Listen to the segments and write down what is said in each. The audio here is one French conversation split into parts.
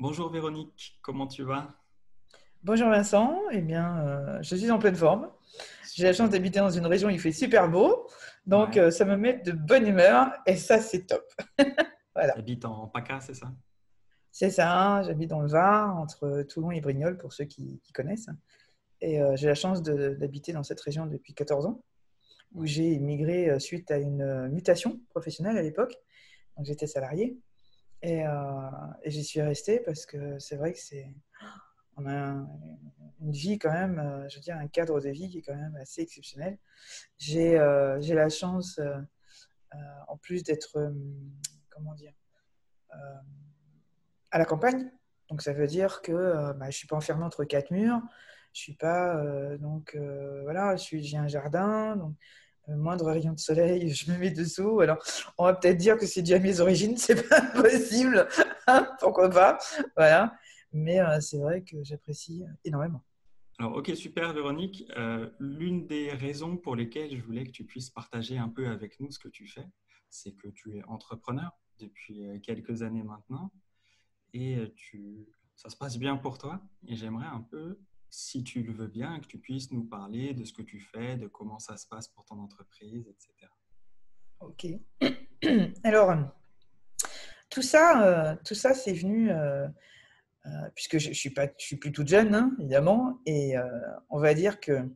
Bonjour Véronique, comment tu vas? Bonjour Vincent, eh bien, euh, je suis en pleine forme. J'ai la chance d'habiter dans une région où il fait super beau, donc Ouais. euh, ça me met de bonne humeur et ça, c'est top. Voilà, Tu habites en PACA, c'est ça? C'est ça. J'habite dans le Var, entre Toulon et Brignoles, pour ceux qui, qui connaissent. Et euh, j'ai la chance d'habiter dans cette région depuis 14 ans, où j'ai immigré suite à une mutation professionnelle à l'époque. Donc j'étais salarié et, euh, et j'y suis resté parce que c'est vrai que c'est on a un- une vie quand même, euh, je veux dire, un cadre de vie qui est quand même assez exceptionnel. J'ai euh, la chance, en plus d'être, comment dire, à la campagne. Donc ça veut dire que bah, je suis pas enfermée entre quatre murs. Je suis pas, donc voilà, j'ai un jardin, donc moindre rayon de soleil, je me mets dessous. Alors on va peut-être dire que c'est dû à mes origines, c'est pas possible, hein, pourquoi pas, voilà. Mais euh, c'est vrai que j'apprécie énormément. Alors, ok, super Véronique. Euh, L'une des raisons pour lesquelles je voulais que tu puisses partager un peu avec nous ce que tu fais, c'est que tu es entrepreneur depuis euh, quelques années maintenant et euh, tu, ça se passe bien pour toi. Et j'aimerais un peu, si tu le veux bien, que tu puisses nous parler de ce que tu fais, de comment ça se passe pour ton entreprise, etc. Ok. Alors, tout ça, euh, ça, c'est venu, euh, euh, puisque je, je suis pas, je suis plus toute jeune, hein, évidemment, et on va dire que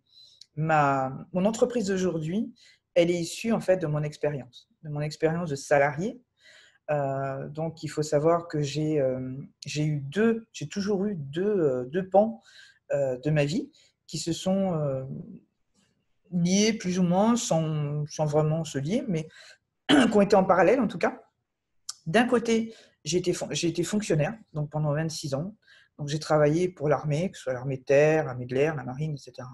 ma, mon entreprise d'aujourd'hui, elle est issue en fait de mon expérience, de mon expérience de salarié. Donc, il faut savoir que j'ai eu deux, j'ai toujours eu deux, deux pans de ma vie qui se sont euh, liés plus ou moins, sans, vraiment se lier, mais qui ont été en parallèle en tout cas. D'un côté, j'ai été, été fonctionnaire donc pendant 26 ans. Donc j'ai travaillé pour l'armée, que ce soit l'armée de terre, l'armée de l'air, la marine, etc.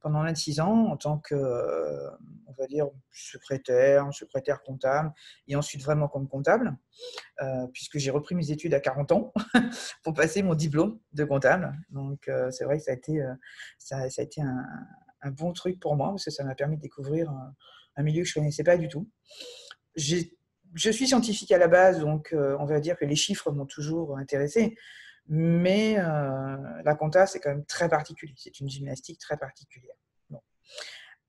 Pendant 26 ans en tant que, euh, on va dire, secrétaire, secrétaire comptable, et ensuite vraiment comme comptable, euh, puisque j'ai repris mes études à 40 ans pour passer mon diplôme de comptable. Donc euh, c'est vrai que ça a été, ça, a été un, bon truc pour moi, parce que ça m'a permis de découvrir un, milieu que je ne connaissais pas du tout. Je suis scientifique à la base, donc on va dire que les chiffres m'ont toujours intéressé, mais euh, la compta, c'est quand même très particulier. C'est une gymnastique très particulière.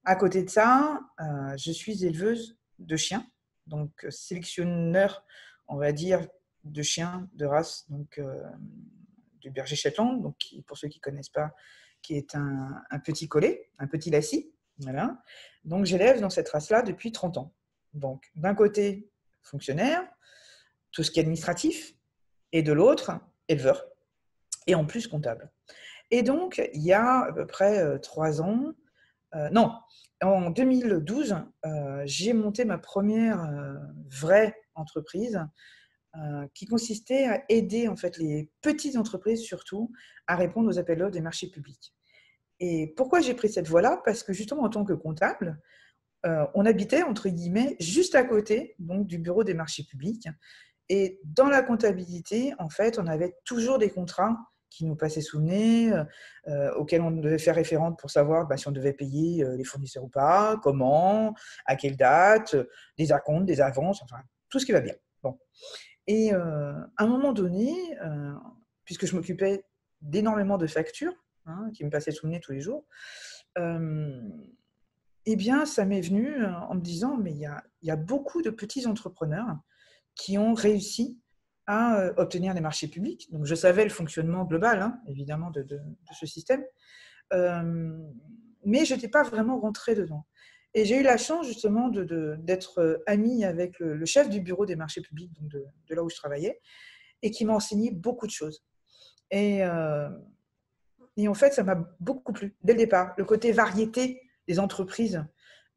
À côté de ça, euh, je suis éleveuse de chiens, donc sélectionneur, on va dire, de chiens de race, donc euh, du berger Shetland, donc qui, pour ceux qui ne connaissent pas, qui est un, petit collet, un petit. Voilà. Donc j'élève dans cette race-là depuis 30 ans. Donc d'un côté, fonctionnaire, tout ce qui est administratif, et de l'autre, éleveur, et en plus comptable. Et donc, il y a à peu près euh, trois ans, euh, non, en 2012, euh, j'ai monté ma première vraie entreprise qui consistait à aider en fait les petites entreprises surtout à répondre aux appels d'offres des marchés publics. Et pourquoi j'ai pris cette voie-là? Parce que justement, en tant que comptable, on habitait, entre guillemets, juste à côté donc, du bureau des marchés publics. Et dans la comptabilité, en fait, on avait toujours des contrats qui nous passaient sous le nez, euh, auxquels on devait faire référence pour savoir bah, si on devait payer euh, les fournisseurs ou pas, comment, à quelle date, euh, des acomptes, des avances, enfin, tout ce qui va bien. Bon. Et euh, à un moment donné, euh, puisque je m'occupais d'énormément de factures hein, qui me passaient sous le nez tous les jours, euh, eh bien, ça m'est venu euh, en me disant, mais il y a beaucoup de petits entrepreneurs qui ont réussi à euh, obtenir des marchés publics. Donc, je savais le fonctionnement global, hein, évidemment, de, ce système, Euh, mais je n'étais pas vraiment rentrée dedans. Et j'ai eu la chance, justement, d'être euh, amie avec le, chef du bureau des marchés publics, donc de, là où je travaillais, et qui m'a enseigné beaucoup de choses. Et, en fait, ça m'a beaucoup plu dès le départ. Le côté variété des entreprises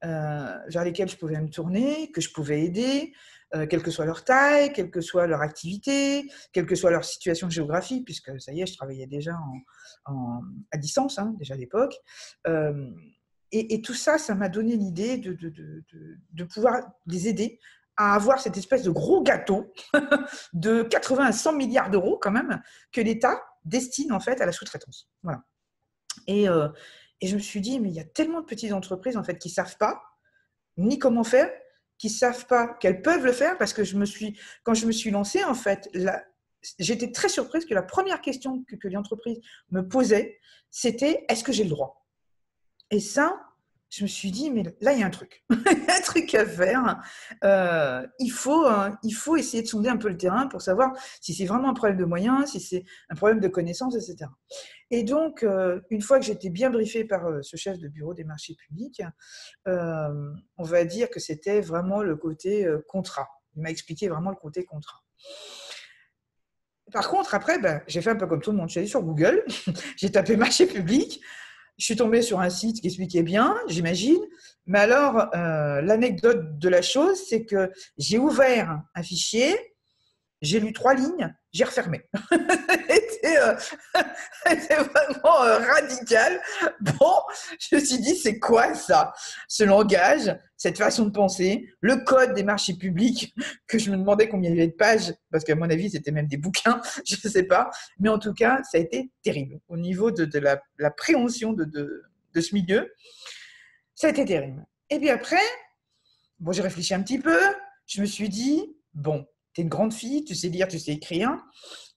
vers lesquelles je pouvais me tourner, que je pouvais aider, euh, quelle que soit leur taille, quelle que soit leur activité, quelle que soit leur situation géographique, puisque ça y est, je travaillais déjà à distance, hein, déjà à l'époque. Euh, et, tout ça, ça m'a donné l'idée de, pouvoir les aider à avoir cette espèce de gros gâteau de 80 à 100 milliards d'euros quand même que l'État destine en fait à la sous-traitance. Voilà. Et, euh, et je me suis dit, mais il y a tellement de petites entreprises en fait qui savent pas ni comment faire, qui savent pas qu'elles peuvent le faire parce que je me suis, quand je me suis lancée en fait, j'étais très surprise que la première question que, que l'entreprise me posait, c'était est-ce que j'ai le droit? Et ça, je me suis dit, mais là, il y a un truc, un truc à faire. Euh, il, faut, hein, il faut essayer de sonder un peu le terrain pour savoir si c'est vraiment un problème de moyens, si c'est un problème de connaissances, etc. Et donc, euh, une fois que j'étais bien briefée par euh, ce chef de bureau des marchés publics, on va dire que c'était vraiment le côté contrat. Il m'a expliqué vraiment le côté contrat. Par contre, après, ben, j'ai fait un peu comme tout le monde. Je suis sur Google, j'ai tapé marché public, je suis tombée sur un site qui expliquait bien, j'imagine. Mais alors, euh, l'anecdote de la chose, c'est que j'ai ouvert un fichier, j'ai lu trois lignes, j'ai refermé. C'était euh, vraiment euh, radical. Bon, je me suis dit, c'est quoi ça? Ce langage, cette façon de penser, le code des marchés publics, que je me demandais combien il y avait de pages, parce qu'à mon avis, c'était même des bouquins, je ne sais pas. Mais en tout cas, ça a été terrible au niveau de, la, préhension de, de, de ce milieu. Ça a été terrible. Et puis après, bon, j'ai réfléchi un petit peu. Je me suis dit, bon, tu une grande fille, tu sais lire, tu sais écrire.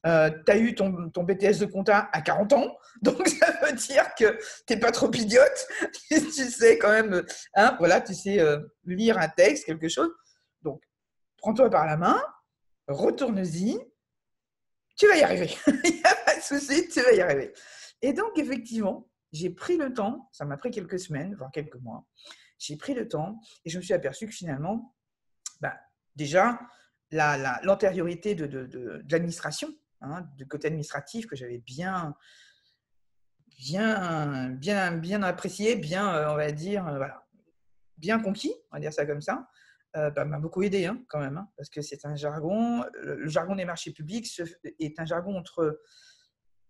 Euh, tu as eu ton, BTS de compta à 40 ans, donc ça veut dire que tu n'es pas trop idiote. tu sais quand même, hein, voilà, tu sais euh, lire un texte, quelque chose. Donc, prends-toi par la main, retourne-y, tu vas y arriver. Il n'y a pas de souci, tu vas y arriver. Et donc, effectivement, j'ai pris le temps, ça m'a pris quelques semaines, voire quelques mois, j'ai pris le temps et je me suis aperçu que finalement, bah, déjà, l'antériorité de, de, l'administration, hein, du côté administratif que j'avais bien, bien, bien, bien apprécié, bien, euh, on va dire, euh, voilà, bien conquis, on va dire ça comme ça, euh, bah, m'a beaucoup aidé hein, quand même, hein, parce que c'est un jargon, le, jargon des marchés publics est un jargon entre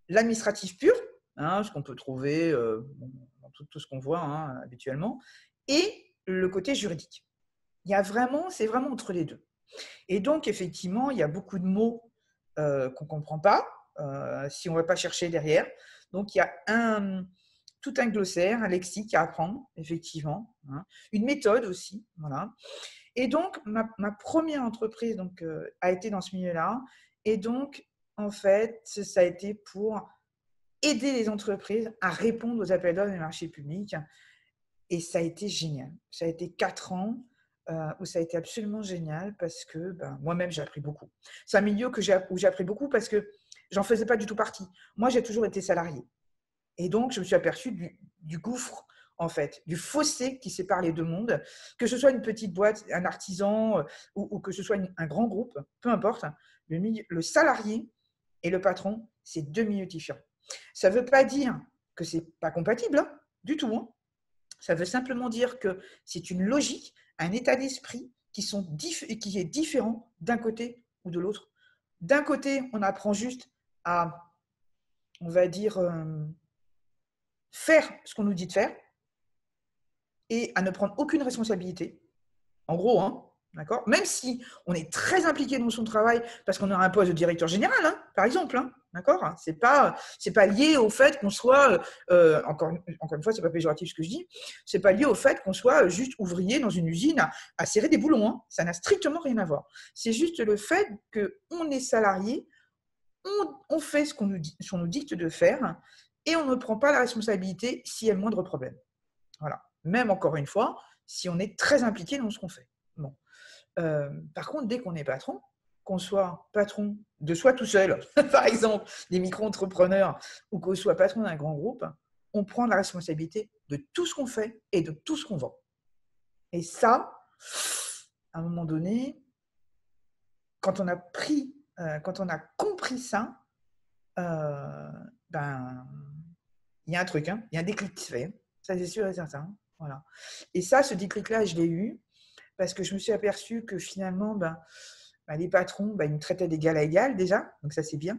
l'administratif pur, ce qu'on peut trouver dans tout, tout ce qu'on voit habituellement, et le côté juridique. Il y a vraiment, c'est vraiment entre les deux. Et donc, effectivement, il y a beaucoup de mots euh, qu'on ne comprend pas euh, si on ne va pas chercher derrière. Donc, il y a un, tout un glossaire, un lexique à apprendre, effectivement. Hein. Une méthode aussi. Voilà. Et donc, ma, première entreprise euh, a été dans ce milieu-là. Et donc, en fait, ça a été pour aider les entreprises à répondre aux appels d'offres des marchés publics. Et ça a été génial. Ça a été quatre ans euh, où ça a été absolument génial parce que ben, moi-même, j'ai appris beaucoup. C'est un milieu où j'ai appris beaucoup parce que j'en faisais pas du tout partie. Moi, j'ai toujours été salarié. Et donc, je me suis aperçue du, gouffre, en fait, du fossé qui sépare les deux mondes, que ce soit une petite boîte, un artisan euh, ou, que ce soit un grand groupe, peu importe. Le, le salarié et le patron, c'est deux milieux différents. Ça ne veut pas dire que c'est pas compatible, hein, du tout. Hein. Ça veut simplement dire que c'est une logique, un état d'esprit qui, sont qui est différent d'un côté ou de l'autre. D'un côté, on apprend juste à, on va dire, euh, faire ce qu'on nous dit de faire et à ne prendre aucune responsabilité. En gros, hein, d'accord? Même si on est très impliqué dans son travail parce qu'on a un poste de directeur général, hein, par exemple, hein, D'accord? C'est pas lié au fait qu'on soit euh, encore une fois c'est pas péjoratif ce que je dis c'est pas lié au fait qu'on soit juste ouvrier dans une usine à, serrer des boulons hein. ça n'a strictement rien à voir. C'est juste le fait que on est salarié on, fait ce qu'on nous dit nous dicte de faire et on ne prend pas la responsabilité s'il y a le moindre problème. Voilà. Même encore une fois si on est très impliqué dans ce qu'on fait euh, par contre dès qu'on est patron qu'on soit patron de soi tout seul, par exemple, des micro-entrepreneurs, ou qu'on soit patron d'un grand groupe, on prend la responsabilité de tout ce qu'on fait et de tout ce qu'on vend. Et ça, à un moment donné, quand on a pris, euh, quand on a compris ça, euh, ben, il y a un truc, hein, il y a un déclic qui se fait. Ça, c'est sûr et certain. Voilà. Et ça, ce déclic-là, je l'ai eu parce que je me suis aperçue que finalement, ben, bah, les patrons, bah, ils me traitaient d'égal à égal déjà, donc ça c'est bien.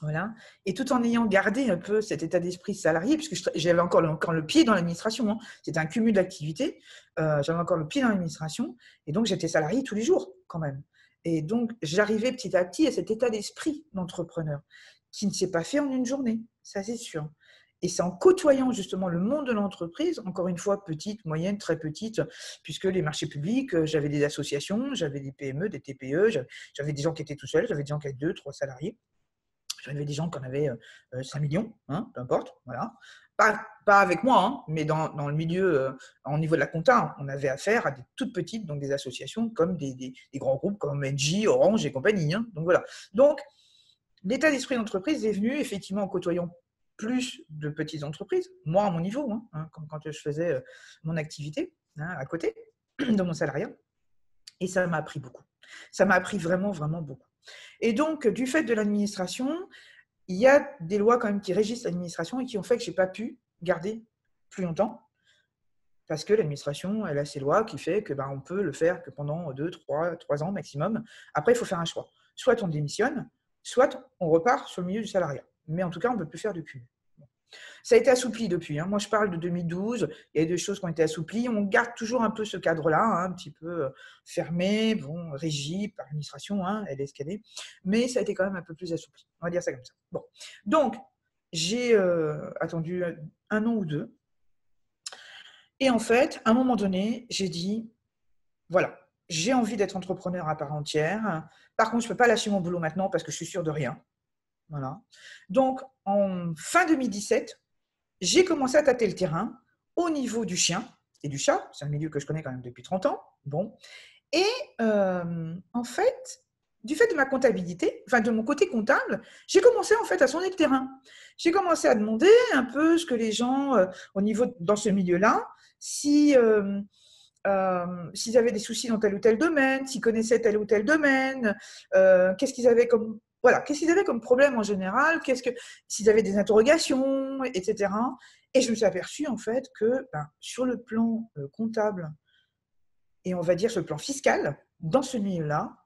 Voilà. Et tout en ayant gardé un peu cet état d'esprit salarié, puisque j'avais encore, encore le pied dans l'administration, hein. c'était un cumul d'activités, euh, j'avais encore le pied dans l'administration, et donc j'étais salarié tous les jours quand même. Et donc j'arrivais petit à petit à cet état d'esprit d'entrepreneur, qui ne s'est pas fait en une journée, ça c'est sûr. Et c'est en côtoyant justement le monde de l'entreprise, encore une fois, petite, moyenne, très petite, puisque les marchés publics, euh, j'avais des associations, j'avais des PME, des TPE, j'avais des gens qui étaient tout seuls, j'avais des gens qui avaient deux, trois salariés. J'avais des gens qui en avaient 5 millions, hein, peu importe, voilà. Pas, avec moi, hein, mais dans, le milieu, euh, au niveau de la compta, on avait affaire à des toutes petites, donc des associations comme des, des, grands groupes comme NJ, Orange et compagnie. Hein. donc voilà. Donc, l'état d'esprit d'entreprise est venu effectivement en côtoyant plus de petites entreprises, moi à mon niveau, hein, quand, quand, je faisais euh, mon activité à côté de mon salariat. Et ça m'a appris beaucoup. Ça m'a appris vraiment, vraiment beaucoup. Et donc, du fait de l'administration, il y a des lois quand même qui régissent l'administration et qui ont fait que je n'ai pas pu garder plus longtemps. Parce que l'administration, elle a ses lois qui fait que ben, on peut le faire que pendant 2, 3, 3 ans maximum. Après, il faut faire un choix. Soit on démissionne, soit on repart sur le milieu du salariat. Mais en tout cas, on ne peut plus faire de cumul. Ça a été assoupli depuis. Hein. Moi, je parle de 2012. Il y a des choses qui ont été assouplies. On garde toujours un peu ce cadre-là, hein, un petit peu euh, fermé, bon, par l'administration, hein, elle est est. Mais ça a été quand même un peu plus assoupli. On va dire ça comme ça. Donc, j'ai euh, attendu un an ou deux. Et en fait, à un moment donné, j'ai dit, voilà, j'ai envie d'être entrepreneur à part entière. Par contre, je ne peux pas lâcher mon boulot maintenant parce que je suis sûre de rien. Voilà. Donc, en fin 2017, j'ai commencé à tâter le terrain au niveau du chien et du chat. C'est un milieu que je connais quand même depuis 30 ans. Bon. Et euh, en fait, du fait de ma comptabilité, enfin de mon côté comptable, j'ai commencé en fait à sonder le terrain. J'ai commencé à demander un peu ce que les gens, euh, au niveau dans ce milieu-là, si euh, s'ils avaient des soucis dans tel ou tel domaine, s'ils connaissaient tel ou tel domaine, qu'est-ce qu'ils avaient comme voilà, qu'est-ce qu'ils avaient comme problème en général? Qu'est-ce que s'ils avaient des interrogations, etc. Et je me suis aperçue en fait que ben, sur le plan euh, comptable et on va dire sur le plan fiscal, dans ce milieu-là,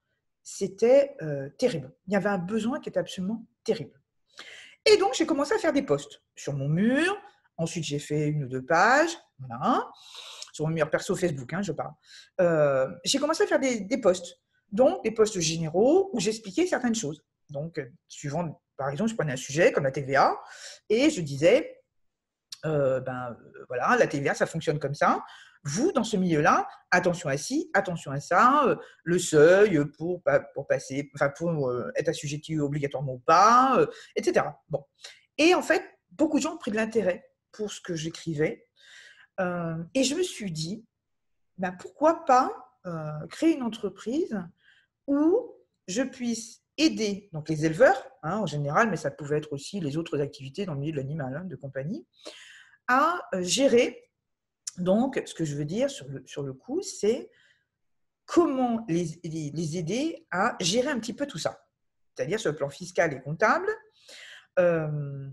c'était euh, terrible. Il y avait un besoin qui était absolument terrible. Et donc j'ai commencé à faire des posts sur mon mur. Ensuite j'ai fait une ou deux pages, voilà, sur mon mur perso Facebook, hein, je parle. Euh, j'ai commencé à faire des, des posts, donc des posts généraux où j'expliquais certaines choses. Donc, euh, suivant, par exemple, je prenais un sujet comme la TVA et je disais, euh, ben euh, voilà, la TVA, ça fonctionne comme ça. Vous, dans ce milieu-là, attention à ci, attention à ça, le seuil pour, passer, enfin pour être assujetti obligatoirement ou pas, etc. Bon. Et en fait, beaucoup de gens ont pris de l'intérêt pour ce que j'écrivais. et je me suis dit, ben, pourquoi pas créer une entreprise où je puisse aider donc les éleveurs, hein, en général, mais ça pouvait être aussi les autres activités dans le milieu de l'animal, hein, de compagnie, à euh, gérer. Donc, ce que je veux dire sur le, sur le coup, c'est comment les, les, aider à gérer un petit peu tout ça, c'est-à-dire sur le plan fiscal et comptable, euh,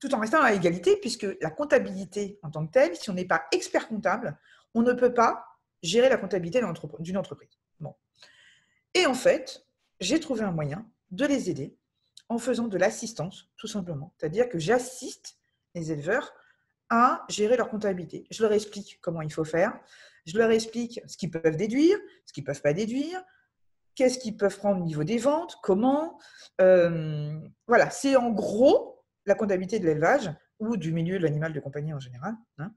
tout en restant à égalité, puisque la comptabilité en tant que telle, si on n'est pas expert comptable, on ne peut pas gérer la comptabilité d'une entreprise. Bon. Et en fait, j'ai trouvé un moyen de les aider en faisant de l'assistance, tout simplement. C'est-à-dire que j'assiste les éleveurs à gérer leur comptabilité. Je leur explique comment il faut faire, je leur explique ce qu'ils peuvent déduire, ce qu'ils ne peuvent pas déduire, qu'est-ce qu'ils peuvent prendre au niveau des ventes, comment. Euh, voilà, c'est en gros la comptabilité de l'élevage ou du milieu de l'animal de compagnie en général. Hein.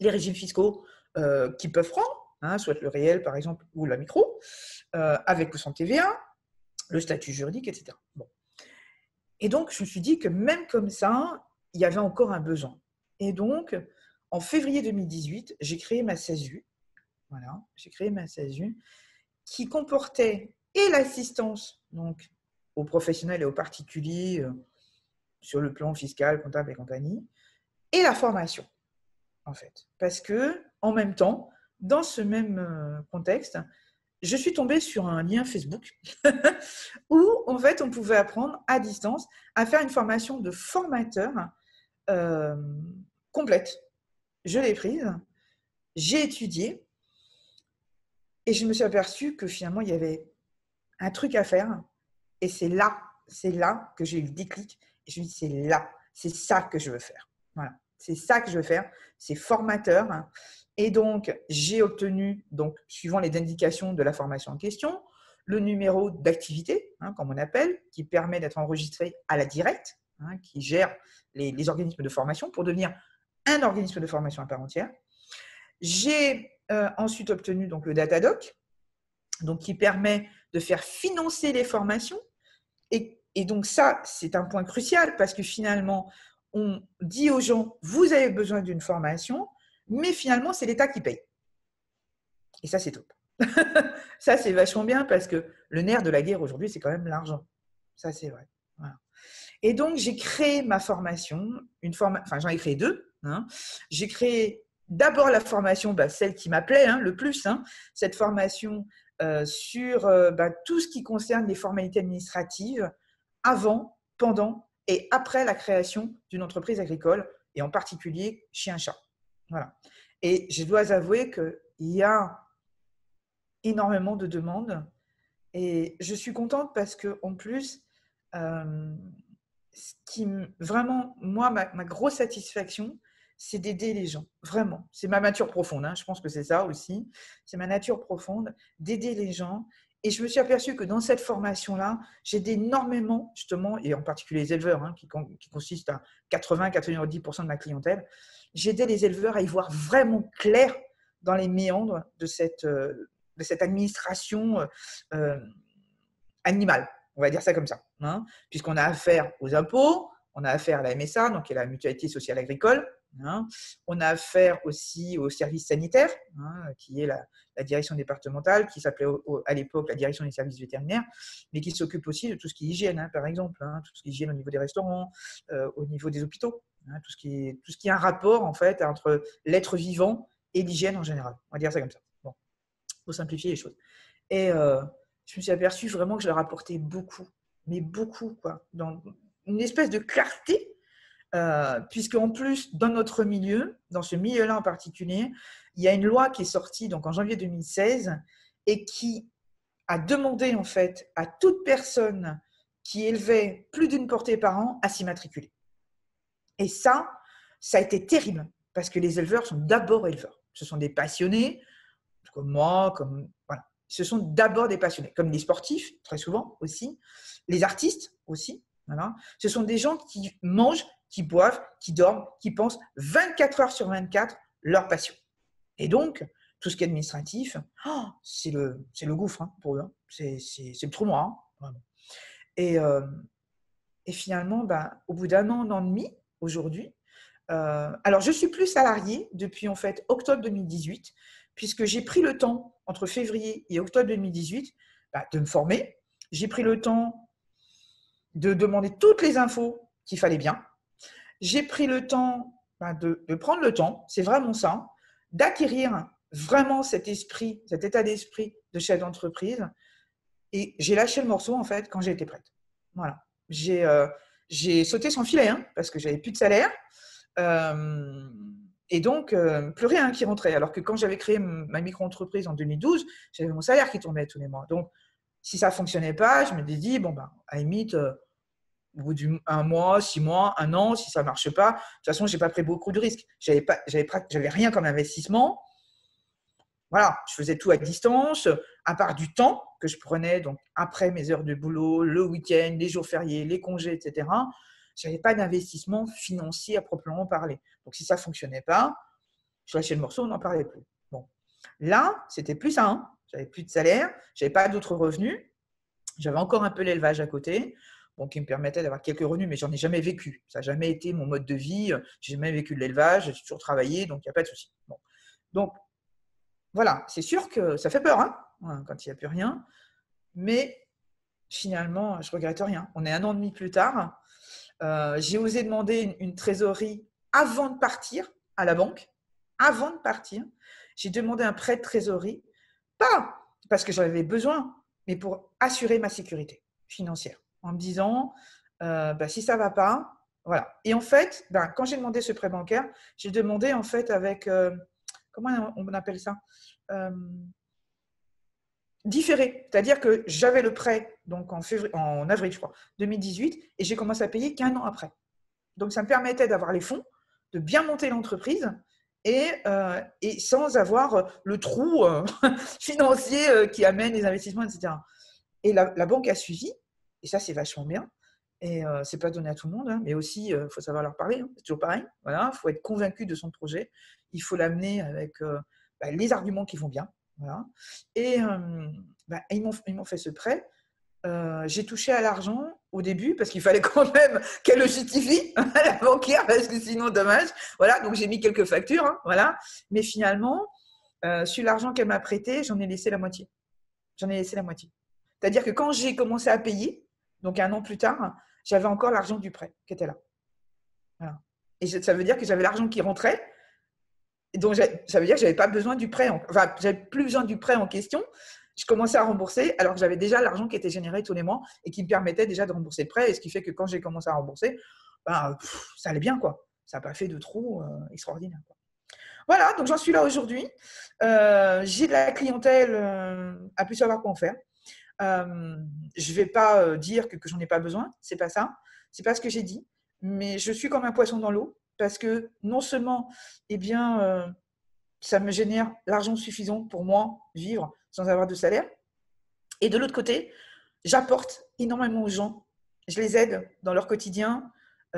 Les régimes fiscaux euh, qu'ils peuvent prendre, hein, soit le réel par exemple ou la micro, euh, avec ou sans TVA, le statut juridique, etc. Bon. Et donc, je me suis dit que même comme ça, il y avait encore un besoin. Et donc, en février 2018, j'ai créé ma SASU. Voilà, j'ai créé ma SASU qui comportait et l'assistance donc aux professionnels et aux particuliers euh, sur le plan fiscal, comptable et compagnie, et la formation, en fait. Parce que, en même temps, dans ce même euh, contexte, je suis tombée sur un lien Facebook où, en fait, on pouvait apprendre à distance à faire une formation de formateur euh, complète. Je l'ai prise, j'ai étudié et je me suis aperçue que finalement, il y avait un truc à faire. Et c'est là, c'est là que j'ai eu le déclic. Et je me suis dit, c'est là, c'est ça que je veux faire. Voilà, c'est ça que je veux faire. C'est formateur. Et donc, j'ai obtenu, donc, suivant les indications de la formation en question, le numéro d'activité, hein, comme on appelle, qui permet d'être enregistré à la directe. hein, qui gère les, organismes de formation pour devenir un organisme de formation à part entière. J'ai euh, ensuite obtenu donc, le Datadoc, donc, qui permet de faire financer les formations. Et, et donc ça, c'est un point crucial parce que finalement, on dit aux gens, vous avez besoin d'une formation, mais finalement, c'est l'État qui paye. Et ça, c'est top. ça, c'est vachement bien parce que le nerf de la guerre aujourd'hui, c'est quand même l'argent. Ça, c'est vrai. Et donc, j'ai créé ma formation, une forme, enfin, j'en ai créé deux. Hein. J'ai créé d'abord la formation, bah, celle qui m'appelait hein, le plus, hein, cette formation euh, sur euh, bah, tout ce qui concerne les formalités administratives avant, pendant et après la création d'une entreprise agricole, et en particulier chien-chat. Et je dois avouer qu'il y a énormément de demandes. Et je suis contente parce que en plus, euh, ce qui vraiment, moi, ma, grosse satisfaction, c'est d'aider les gens. Vraiment. C'est ma nature profonde. Hein. Je pense que c'est ça aussi. C'est ma nature profonde d'aider les gens. Et je me suis aperçue que dans cette formation-là, j'aide énormément, justement, et en particulier les éleveurs, hein, qui, qui à 80-90% de ma clientèle, j'aidais les éleveurs à y voir vraiment clair dans les méandres de cette, euh, administration euh, euh, animale, on va dire ça comme ça, hein, puisqu'on a affaire aux impôts, on a affaire à la MSA, donc la mutualité sociale agricole, hein, on a affaire aussi aux services sanitaires, hein, qui est la, direction départementale, qui s'appelait à l'époque la direction des services vétérinaires, mais qui s'occupe aussi de tout ce qui est hygiène, par exemple, tout ce qui est hygiène au niveau des restaurants, au niveau des hôpitaux, tout, ce qui est, tout ce qui est un rapport en fait entre l'être vivant et l'hygiène en général. On va dire ça comme ça pour simplifier les choses. Et euh, je me suis aperçue vraiment que je leur apportais beaucoup, mais beaucoup, quoi, dans une espèce de clarté, euh, puisque en plus, dans notre milieu, dans ce milieu-là en particulier, il y a une loi qui est sortie donc en janvier 2016 et qui a demandé en fait à toute personne qui élevait plus d'une portée par an à s'y matriculer. Et ça, ça a été terrible parce que les éleveurs sont d'abord éleveurs. Ce sont des passionnés, comme moi, comme voilà. Ce sont d'abord des passionnés, comme les sportifs, très souvent aussi, les artistes aussi. Voilà. Ce sont des gens qui mangent, qui boivent, qui dorment, qui pensent 24 heures sur 24 leur passion. Et donc, tout ce qui est administratif, oh, c'est le, le gouffre hein, pour eux. Hein. C'est le trou noir. Hein, et, euh, et, finalement, bah, au bout d'un an, un an et demi, aujourd'hui, euh, alors je suis plus salarié depuis en fait octobre 2018 puisque j'ai pris le temps, entre février et octobre 2018, bah, de me former. J'ai pris le temps de demander toutes les infos qu'il fallait bien. J'ai pris le temps bah, de, prendre le temps, c'est vraiment ça, d'acquérir vraiment cet esprit, cet état d'esprit de chef d'entreprise. Et j'ai lâché le morceau, en fait, quand j'ai été prête. Voilà. J'ai euh, sauté sans filet, hein, parce que j'avais plus de salaire. Euh, et donc, euh, plus rien qui rentrait. Alors que quand j'avais créé ma micro-entreprise en 2012, j'avais mon salaire qui tombait tous les mois. Donc, si ça ne fonctionnait pas, je me dit, bon, ben, à limite, euh, au bout d'un mois, six mois, un an, si ça ne marche pas, de toute façon, je n'ai pas pris beaucoup de risques. Je n'avais rien comme investissement. Voilà, je faisais tout à distance, à part du temps que je prenais donc après mes heures de boulot, le week-end, les jours fériés, les congés, etc je n'avais pas d'investissement financier à proprement parler. Donc, si ça ne fonctionnait pas, je lâchais le morceau, on n'en parlait plus. Bon. Là, c'était plus ça. J'avais plus de salaire, je n'avais pas d'autres revenus. J'avais encore un peu l'élevage à côté, bon, qui me permettait d'avoir quelques revenus, mais j'en ai jamais vécu. Ça n'a jamais été mon mode de vie. J'ai jamais vécu de l'élevage, j'ai toujours travaillé, donc il n'y a pas de souci. Bon. Donc, voilà, c'est sûr que ça fait peur hein, quand il n'y a plus rien. Mais finalement, je regrette rien. On est un an et demi plus tard. Euh, j'ai osé demander une, trésorerie avant de partir à la banque. Avant de partir, j'ai demandé un prêt de trésorerie, pas parce que j'en avais besoin, mais pour assurer ma sécurité financière. En me disant, euh, bah, si ça ne va pas, voilà. Et en fait, ben, quand j'ai demandé ce prêt bancaire, j'ai demandé en fait avec, euh, comment on appelle ça différé. C'est-à-dire que j'avais le prêt donc en, avril, je crois, 2018, et j'ai commencé à payer qu'un an après. Donc, ça me permettait d'avoir les fonds, de bien monter l'entreprise et, euh, sans avoir le trou euh, financier euh, qui amène les investissements, etc. Et la, banque a suivi, et ça, c'est vachement bien. Et ce c'est pas donné à tout le monde, hein, mais aussi, il faut savoir leur parler. Hein, c'est toujours pareil. Voilà, faut être convaincu de son projet. Il faut l'amener avec bah, les arguments qui vont bien. Voilà. Et bah, ils m'ont fait ce prêt. j'ai touché à l'argent au début parce qu'il fallait quand même qu'elle le justifie à la banquière parce que sinon dommage. Voilà, donc j'ai mis quelques factures, hein, voilà. Mais finalement, sur l'argent qu'elle m'a prêté, j'en ai laissé la moitié. J'en ai laissé la moitié. C'est-à-dire que quand j'ai commencé à payer, donc un an plus tard, j'avais encore l'argent du prêt qui était là. Et ça veut dire que j'avais l'argent qui rentrait. Donc, ça veut dire que je n'avais pas besoin du prêt. En, enfin, j'avais plus besoin du prêt en question. Je commençais à rembourser alors que j'avais déjà l'argent qui était généré tous les mois et qui me permettait déjà de rembourser le prêt. Et ce qui fait que quand j'ai commencé à rembourser, ben, ça allait bien. quoi. Ça n'a pas fait de trou euh, extraordinaire. Voilà, donc j'en suis là aujourd'hui. Euh, j'ai de la clientèle euh, à plus savoir quoi en faire. Euh, je ne vais pas euh, dire que, j'en ai pas besoin, c'est pas ça, c'est pas ce que j'ai dit, mais je suis comme un poisson dans l'eau parce que non seulement, eh bien, euh, ça me génère l'argent suffisant pour moi vivre sans avoir de salaire, et de l'autre côté, j'apporte énormément aux gens, je les aide dans leur quotidien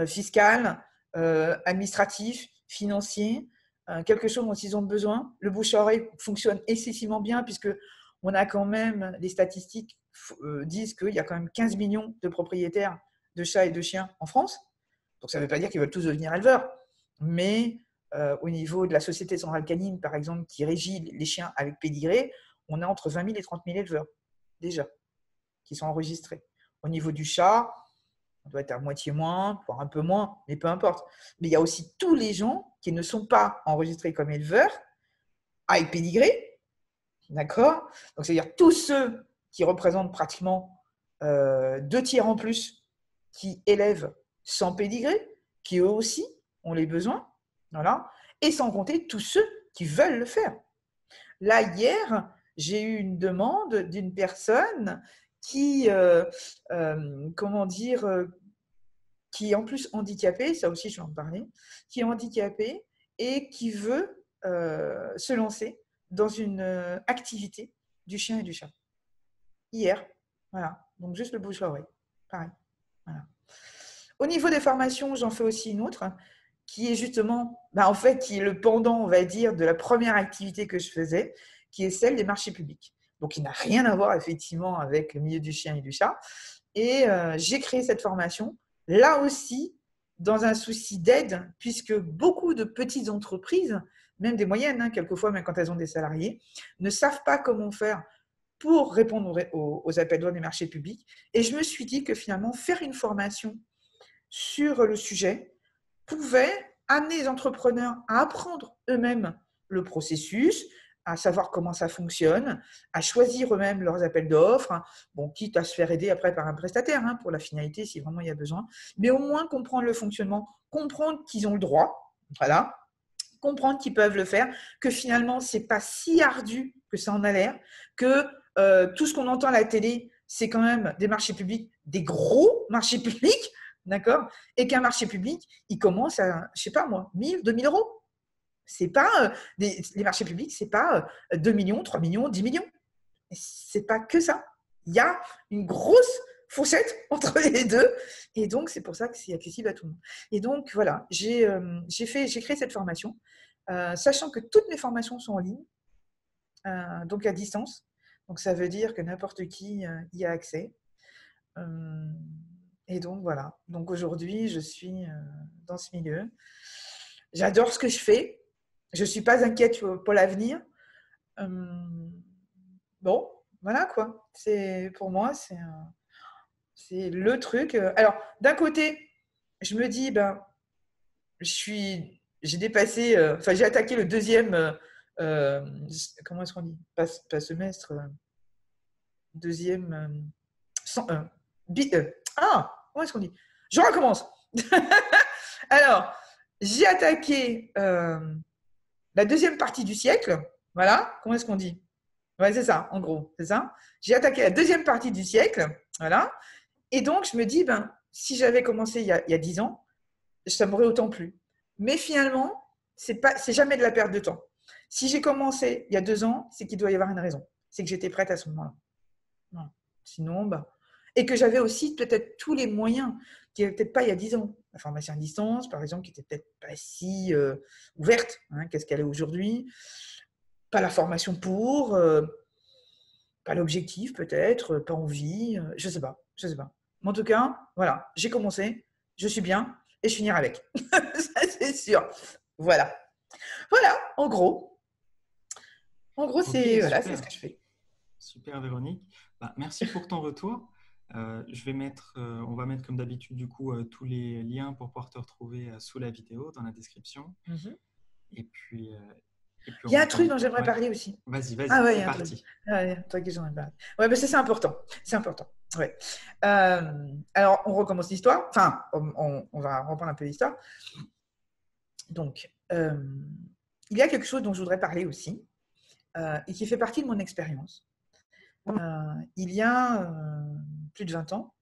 fiscal, administratif, financier, quelque chose dont ils ont besoin. Le bouche à oreille fonctionne excessivement bien puisque on a quand même, les statistiques euh, disent qu'il y a quand même 15 millions de propriétaires de chats et de chiens en France. Donc ça ne veut pas dire qu'ils veulent tous devenir éleveurs. Mais euh, au niveau de la Société centrale canine, par exemple, qui régit les chiens avec pédigré, on a entre 20 000 et 30 000 éleveurs, déjà, qui sont enregistrés. Au niveau du chat, on doit être à moitié moins, voire un peu moins, mais peu importe. Mais il y a aussi tous les gens qui ne sont pas enregistrés comme éleveurs, avec pédigré, D'accord? Donc, c'est-à-dire tous ceux qui représentent pratiquement euh, deux tiers en plus qui élèvent sans pédigré, qui eux aussi ont les besoins, et sans compter tous ceux qui veulent le faire. Là, hier, j'ai eu une demande d'une personne qui, euh, euh, comment dire, qui est en plus handicapée, ça aussi je vais en parler, qui est handicapée et qui veut se lancer dans une euh, activité du chien et du chat. Hier, voilà. Donc juste le bouche à oreille. Pareil. Au niveau des formations, j'en fais aussi une autre qui est justement, bah, en fait, qui est le pendant, on va dire, de la première activité que je faisais, qui est celle des marchés publics. Donc, il n'a rien à voir effectivement avec le milieu du chien et du chat. Et euh, j'ai créé cette formation, là aussi, dans un souci d'aide, puisque beaucoup de petites entreprises même des moyennes, hein, quelquefois, même quand elles ont des salariés, ne savent pas comment faire pour répondre aux, appels d'offres des marchés publics. Et je me suis dit que finalement, faire une formation sur le sujet pouvait amener les entrepreneurs à apprendre eux-mêmes le processus, à savoir comment ça fonctionne, à choisir eux-mêmes leurs appels d'offres, bon, quitte à se faire aider après par un prestataire hein, pour la finalité si vraiment il y a besoin, mais au moins comprendre le fonctionnement, comprendre qu'ils ont le droit, voilà, comprendre qu'ils peuvent le faire, que finalement, c'est pas si ardu que ça en a l'air, que euh, tout ce qu'on entend à la télé, c'est quand même des marchés publics, des gros marchés publics, d'accord Et qu'un marché public, il commence à, je sais pas moi, 1000, 2000 euros. C'est pas euh, les marchés publics, c'est pas 2 euh, millions, 3 millions, 10 millions. C'est pas que ça. Il y a une grosse fourchette entre les deux. Et donc, c'est pour ça que c'est accessible à tout le monde. Et donc, voilà, j'ai euh, créé cette formation, euh, sachant que toutes mes formations sont en ligne, euh, donc à distance. Donc, ça veut dire que n'importe qui y a accès. et donc, voilà. Donc, aujourd'hui, je suis dans ce milieu. J'adore ce que je fais. Je ne suis pas inquiète pour l'avenir. bon, voilà quoi. Pour moi, c'est c'est le truc. Euh, alors, d'un côté, je me dis, ben, je suis, j'ai dépassé, euh, enfin, j'ai attaqué le deuxième, euh, comment est-ce qu'on dit? Pas, semestre, deuxième, ah, comment est-ce qu'on dit? Je recommence. alors, j'ai attaqué la deuxième partie du siècle. Voilà, comment est-ce qu'on dit? Ouais, c'est ça, en gros, c'est ça. J'ai attaqué la deuxième partie du siècle. Voilà. Et donc, je me dis, ben, si j'avais commencé il y, a, il 10 ans, ça m'aurait autant plu. Mais finalement, ce n'est jamais de la perte de temps. Si j'ai commencé il y a deux ans, c'est qu'il doit y avoir une raison. C'est que j'étais prête à ce moment-là. Sinon, bah. Et que j'avais aussi peut-être tous les moyens qui n'étaient peut-être pas il y a 10 ans. La formation à distance, par exemple, qui n'était peut-être pas si euh, ouverte. Hein, Qu'est-ce qu'elle est aujourd'hui Pas la formation pour, euh, pas l'objectif peut-être, pas envie, euh, je ne sais pas. Je sais pas. Mais en tout cas, voilà, j'ai commencé, je suis bien et je finirai avec. Ça, c'est sûr. Voilà. Voilà, en gros. En gros, c'est voilà, ce que je fais. Super, Véronique. Bah, merci pour ton retour. Euh, je vais mettre, euh, on va mettre comme d'habitude du coup euh, tous les liens pour pouvoir te retrouver sous la vidéo dans la description. Mhm. Et puis, il y a un truc dont j'aimerais parler aussi. Vas-y, vas-y, ah, ouais, c'est parti. Ah, ouais, toi qui. Ouais, mais ça c'est important. C'est important. Ouais. alors, on recommence l'histoire. Enfin, on, va reprendre un peu l'histoire. Donc, il y a quelque chose dont je voudrais parler aussi et qui fait partie de mon expérience. il y a plus de 20 ans,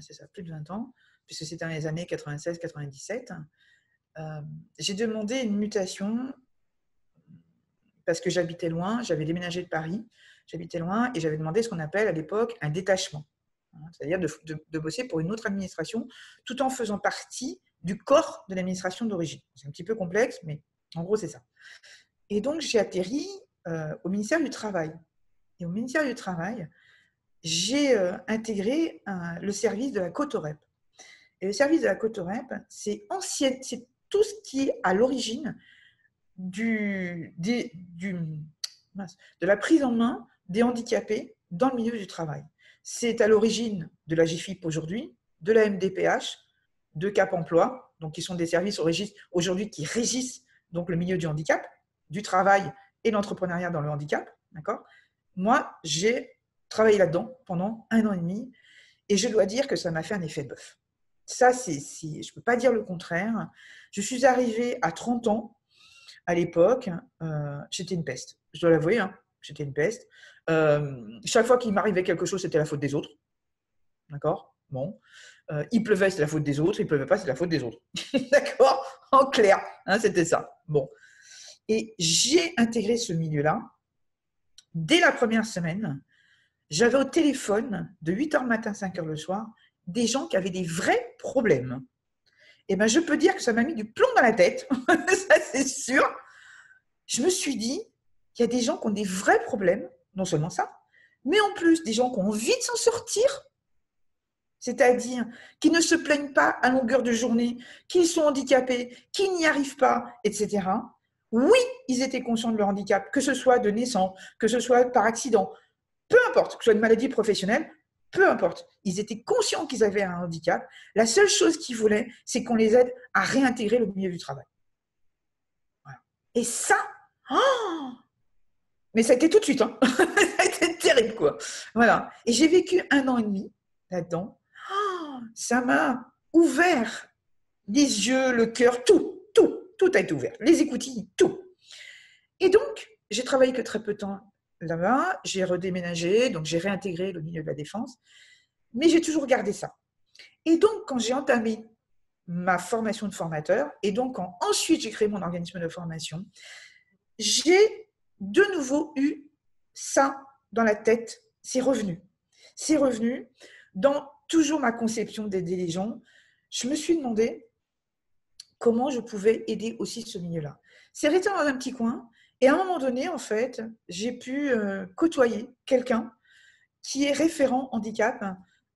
c'est ça, plus de 20 ans, puisque c'était dans les années 96-97, euh, j'ai demandé une mutation parce que j'habitais loin, j'avais déménagé de Paris, j'habitais loin et j'avais demandé ce qu'on appelle à l'époque un détachement, c'est-à-dire de, bosser pour une autre administration tout en faisant partie du corps de l'administration d'origine. C'est un petit peu complexe, mais en gros c'est ça. Et donc j'ai atterri euh, au ministère du Travail. Et au ministère du Travail, j'ai euh, intégré le service de la Cotorep. Et le service de la Cotorep, c'est c'est tout ce qui est à l'origine de la prise en main des handicapés dans le milieu du travail. C'est à l'origine de la GFIP aujourd'hui, de la MDPH, de Cap Emploi, donc qui sont des services aujourd'hui qui régissent donc le milieu du handicap, du travail et l'entrepreneuriat dans le handicap. D'accord? Moi, j'ai travaillé là-dedans pendant un an et demi et je dois dire que ça m'a fait un effet bœuf. Ça, c'est, je ne peux pas dire le contraire. Je suis arrivée à 30 ans à l'époque, euh, j'étais une peste. Je dois l'avouer, hein, j'étais une peste. Euh, chaque fois qu'il m'arrivait quelque chose, c'était la faute des autres. D'accord? Bon. Euh, il pleuvait, c'était la faute des autres. Il pleuvait pas, c'était la faute des autres. D'accord? En clair, hein, c'était ça. Bon. Et j'ai intégré ce milieu-là dès la première semaine j'avais au téléphone de 8h matin, 5h le soir, des gens qui avaient des vrais problèmes. Et eh ben, je peux dire que ça m'a mis du plomb dans la tête, ça c'est sûr. Je me suis dit, il y a des gens qui ont des vrais problèmes, non seulement ça, mais en plus des gens qui ont envie de s'en sortir, c'est-à-dire qui ne se plaignent pas à longueur de journée, qui sont handicapés, qui n'y arrivent pas, etc. Oui, ils étaient conscients de leur handicap, que ce soit de naissance, que ce soit par accident, peu importe, que ce soit une maladie professionnelle, peu importe. Ils étaient conscients qu'ils avaient un handicap. La seule chose qu'ils voulaient, c'est qu'on les aide à réintégrer le milieu du travail. Et ça, oh mais ça a été tout de suite. Hein. ça a été terrible, quoi. Voilà. Et j'ai vécu un an et demi là-dedans. Oh, ça m'a ouvert les yeux, le cœur, tout, tout, tout a été ouvert. Les écoutilles, tout. Et donc, j'ai travaillé que très peu de temps là-bas, j'ai redéménagé, donc j'ai réintégré le milieu de la défense, mais j'ai toujours gardé ça. Et donc, quand j'ai entamé ma formation de formateur, et donc quand ensuite j'ai créé mon organisme de formation, j'ai de nouveau eu ça dans la tête, c'est revenu. C'est revenu dans toujours ma conception d'aider les gens. Je me suis demandé comment je pouvais aider aussi ce milieu-là. C'est resté dans un petit coin, et à un moment donné, en fait, j'ai pu euh, côtoyer quelqu'un qui est référent handicap,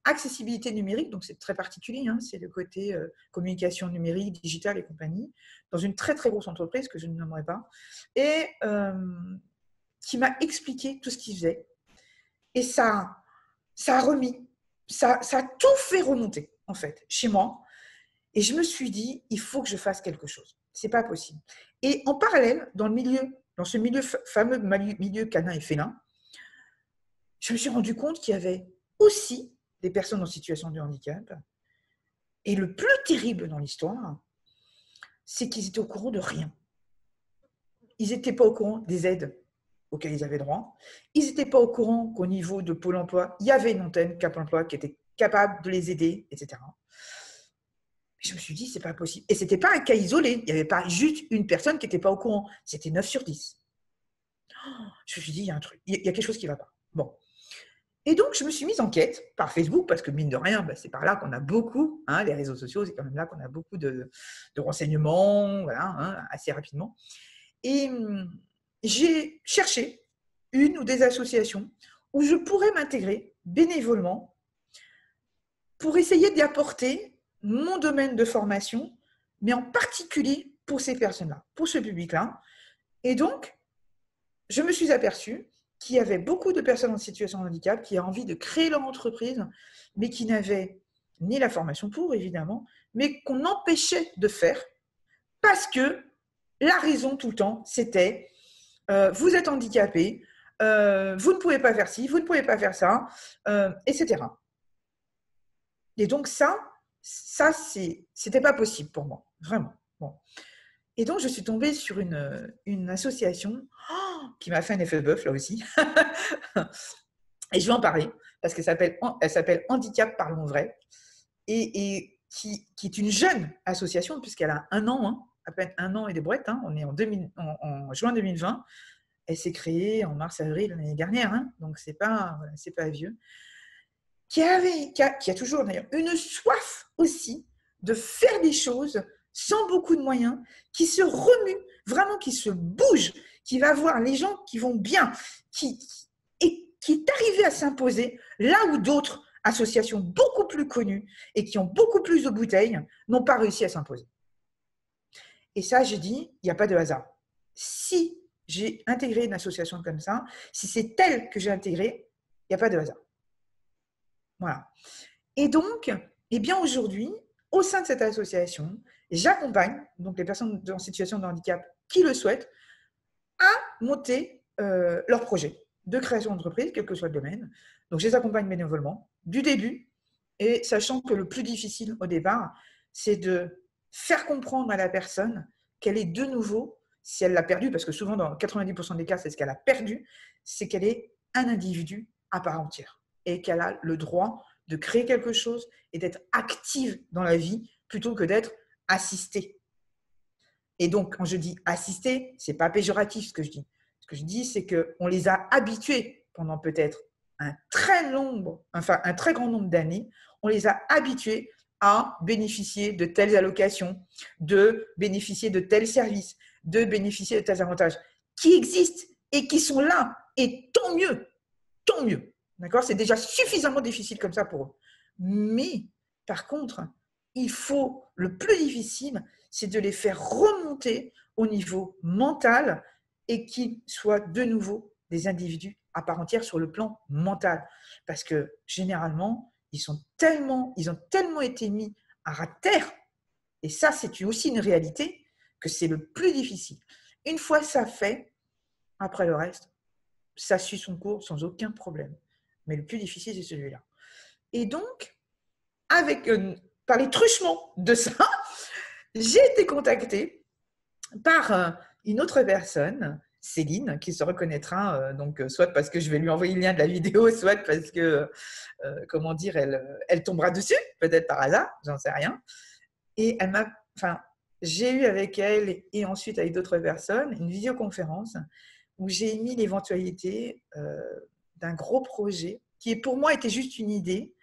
accessibilité numérique, donc c'est très particulier, hein, c'est le côté euh, communication numérique, digitale et compagnie, dans une très très grosse entreprise que je ne nommerai pas, et euh, qui m'a expliqué tout ce qu'il faisait. Et ça, ça a remis, ça, ça a tout fait remonter, en fait, chez moi. Et je me suis dit, il faut que je fasse quelque chose. C'est pas possible. Et en parallèle, dans le milieu dans ce milieu, fameux milieu canin et félin, je me suis rendu compte qu'il y avait aussi des personnes en situation de handicap. Et le plus terrible dans l'histoire, c'est qu'ils étaient au courant de rien. Ils n'étaient pas au courant des aides auxquelles ils avaient droit. Ils n'étaient pas au courant qu'au niveau de Pôle emploi, il y avait une antenne Cap emploi qui était capable de les aider, etc je me suis dit, c'est pas possible. Et ce n'était pas un cas isolé. Il n'y avait pas juste une personne qui n'était pas au courant. C'était 9 sur 10. je me suis dit, il y a un truc, il y a quelque chose qui ne va pas. Bon. Et donc, je me suis mise en quête par Facebook, parce que mine de rien, bah, c'est par là qu'on a beaucoup, hein, les réseaux sociaux, c'est quand même là qu'on a beaucoup de, renseignements, voilà, hein, assez rapidement. Et hum, j'ai cherché une ou des associations où je pourrais m'intégrer bénévolement pour essayer d'y apporter mon domaine de formation, mais en particulier pour ces personnes-là, pour ce public-là. Et donc, je me suis aperçue qu'il y avait beaucoup de personnes en situation de handicap qui avaient envie de créer leur entreprise, mais qui n'avaient ni la formation pour, évidemment, mais qu'on empêchait de faire parce que la raison tout le temps, c'était euh, vous êtes handicapé, euh, vous ne pouvez pas faire ci, vous ne pouvez pas faire ça, euh, etc. Et donc ça, ça, c'était pas possible pour moi, vraiment. Bon. Et donc, je suis tombée sur une, association qui m'a fait un effet bœuf, là aussi. et je vais en parler, parce qu'elle s'appelle, elle s'appelle Handicap Parlons Vrai, et, qui, qui, est une jeune association, puisqu'elle a un an, hein, à peine un an et des brouettes. Hein, on est en, 2000, en, juin 2020. Elle s'est créée en mars-avril l'année dernière, hein, donc c'est pas, pas vieux. Qui, avait, a, qui a toujours d'ailleurs une soif aussi de faire des choses sans beaucoup de moyens, qui se remue, vraiment qui se bouge, qui va voir les gens qui vont bien, qui, est arrivé à s'imposer là où d'autres associations beaucoup plus connues et qui ont beaucoup plus de bouteilles n'ont pas réussi à s'imposer. Et ça, j'ai dit, il n'y a pas de hasard. Si j'ai intégré une association comme ça, si c'est telle que j'ai intégrée, il n'y a pas de hasard. Voilà. Et donc, eh bien aujourd'hui, au sein de cette association, J'accompagne donc les personnes en situation de handicap qui le souhaitent à monter euh, leur projet de création d'entreprise, quel que soit le domaine. Donc, je les accompagne bénévolement du début et sachant que le plus difficile au départ, c'est de faire comprendre à la personne qu'elle est de nouveau, si elle l'a perdu, parce que souvent dans 90% des cas, c'est ce qu'elle a perdu, c'est qu'elle est un individu à part entière et qu'elle a le droit de créer quelque chose et d'être active dans la vie plutôt que d'être assister. Et donc, quand je dis assister, c'est pas péjoratif ce que je dis. Ce que je dis, c'est qu'on les a habitués pendant peut-être un très long, enfin un très grand nombre d'années, on les a habitués à bénéficier de telles allocations, de bénéficier de tels services, de bénéficier de tels avantages qui existent et qui sont là. Et tant mieux, tant mieux. D'accord? C'est déjà suffisamment difficile comme ça pour eux. Mais par contre, il faut, le plus difficile, c'est de les faire remonter au niveau mental et qu'ils soient de nouveau des individus à part entière sur le plan mental. Parce que généralement, ils, sont tellement, ils ont tellement été mis à terre, et ça, c'est aussi une réalité, que c'est le plus difficile. Une fois ça fait, après le reste, ça suit son cours sans aucun problème. Mais le plus difficile, c'est celui-là. Et donc, avec par les truchements de ça, j'ai été contactée par euh, une autre personne, Céline, qui se reconnaîtra, euh, donc euh, soit parce que je vais lui envoyer le lien de la vidéo, soit parce que, comment dire, elle, tombera dessus, peut-être par hasard, j'en sais rien. Et elle m'a, enfin, j'ai eu avec elle et ensuite avec d'autres personnes une visioconférence où j'ai émis l'éventualité d'un gros projet qui pour moi était juste une idée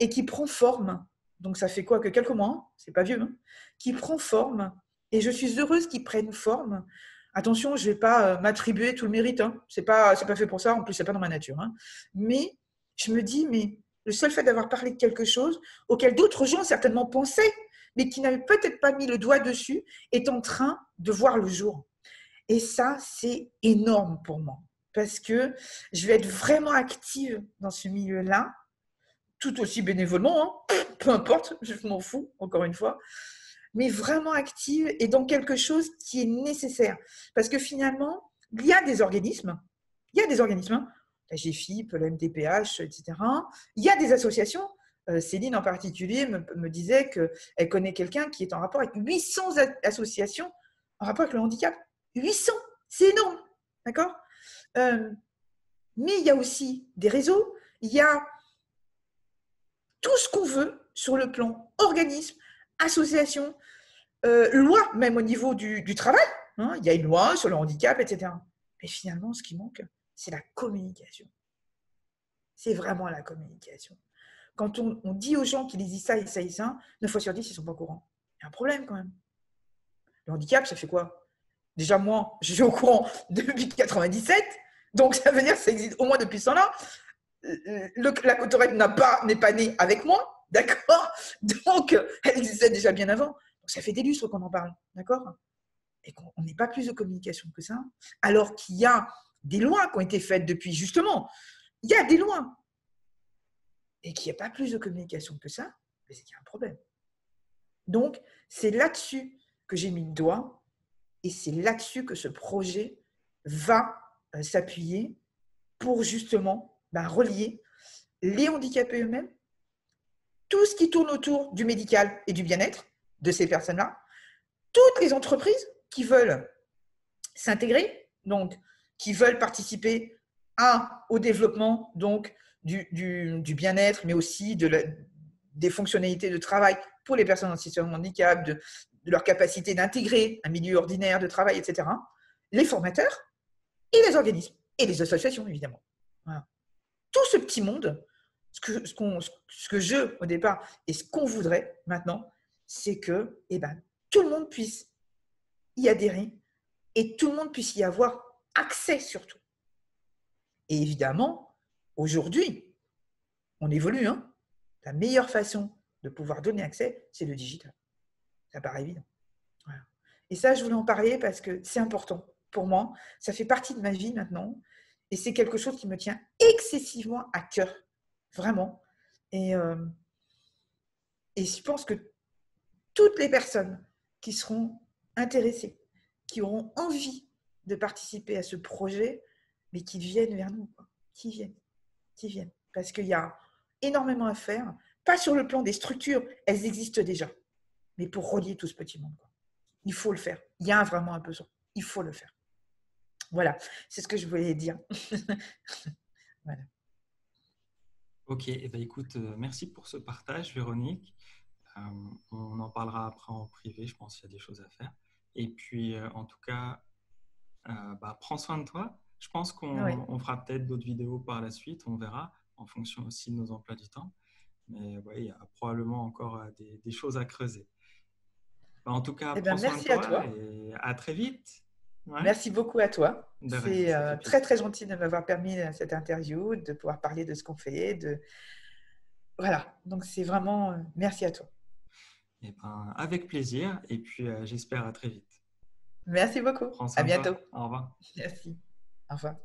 et qui prend forme donc ça fait quoi que quelques mois, c'est pas vieux, hein, qui prend forme. Et je suis heureuse qu'il prenne forme. Attention, je ne vais pas euh, m'attribuer tout le mérite. Hein. Ce n'est pas, fait pour ça. En plus, ce n'est pas dans ma nature. Hein. Mais je me dis, mais le seul fait d'avoir parlé de quelque chose auquel d'autres gens certainement pensaient, mais qui n'avaient peut-être pas mis le doigt dessus, est en train de voir le jour. Et ça, c'est énorme pour moi. Parce que je vais être vraiment active dans ce milieu-là tout aussi bénévolement, hein. peu importe, je m'en fous, encore une fois, mais vraiment active et dans quelque chose qui est nécessaire. Parce que finalement, il y a des organismes, il y a des organismes, hein. la GFIP, la MTPH, etc. Il y a des associations. Euh, Céline en particulier me, disait qu'elle connaît quelqu'un qui est en rapport avec 800 associations en rapport avec le handicap. 800, c'est énorme, d'accord? Euh, Mais il y a aussi des réseaux, il y a tout ce qu'on veut sur le plan organisme, association, euh, loi, même au niveau du, travail. Hein. il y a une loi sur le handicap, etc. Mais finalement, ce qui manque, c'est la communication. c'est vraiment la communication. Quand on, dit aux gens qu'ils disent ça et ça et ça, 9 fois sur 10, ils ne sont pas au courant. Il y a un problème quand même. Le handicap, ça fait quoi? Déjà, moi, je suis au courant depuis 97, donc ça veut dire que ça existe au moins depuis ce temps-là. La cotorette n'est pas, pas née avec moi, d'accord? Donc, elle existait déjà bien avant. Donc, ça fait des lustres qu'on en parle, d'accord? Et qu'on n'est pas plus de communication que ça, alors qu'il y a des lois qui ont été faites depuis, justement. Il y a des lois. Et qu'il n'y a pas plus de communication que ça, c'est qu'il y a un problème. Donc, c'est là-dessus que j'ai mis le doigt et c'est là-dessus que ce projet va euh, s'appuyer pour justement ben, relier les handicapés eux-mêmes, tout ce qui tourne autour du médical et du bien-être de ces personnes-là, toutes les entreprises qui veulent s'intégrer, donc qui veulent participer à, au développement donc, du, bien-être, mais aussi de des fonctionnalités de travail pour les personnes en situation de handicap, de, leur capacité d'intégrer un milieu ordinaire de travail, etc. Les formateurs et les organismes et les associations, évidemment. Tout ce petit monde, ce que, je, au départ, et ce qu'on voudrait maintenant, c'est que eh ben, tout le monde puisse y adhérer et tout le monde puisse y avoir accès surtout. Et évidemment, aujourd'hui, on évolue. Hein la meilleure façon de pouvoir donner accès, c'est le digital. Ça paraît évident. Et ça, je voulais en parler parce que c'est important pour moi. Ça fait partie de ma vie maintenant. Et c'est quelque chose qui me tient excessivement à cœur. Vraiment. Et, euh, et je pense que toutes les personnes qui seront intéressées, qui auront envie de participer à ce projet, mais qui viennent vers nous, qui viennent, qui viennent. Parce qu'il y a énormément à faire, pas sur le plan des structures, elles existent déjà, mais pour relier tout ce petit monde. Il faut le faire. Il y a vraiment un besoin. Il faut le faire. Voilà, c'est ce que je voulais dire. voilà. Ok, eh ben, écoute, euh, merci pour ce partage, Véronique. Euh, on en parlera après en privé, je pense qu'il y a des choses à faire. Et puis, euh, en tout cas, bah, prends soin de toi. Je pense qu'on fera peut-être d'autres vidéos par la suite, on verra, en fonction aussi de nos emplois du temps. Mais ouais, il y a probablement encore des, choses à creuser. Bah, en tout cas, eh ben, prends merci soin de toi à toi et à très vite. Merci beaucoup à toi. C'est euh, très très gentil de m'avoir permis euh, cette interview, de pouvoir parler de ce qu'on fait. De... Voilà, donc c'est vraiment euh, merci à toi. Eh ben, avec plaisir et puis j'espère à très vite. Merci beaucoup. À bientôt. Au revoir. Merci. Au revoir.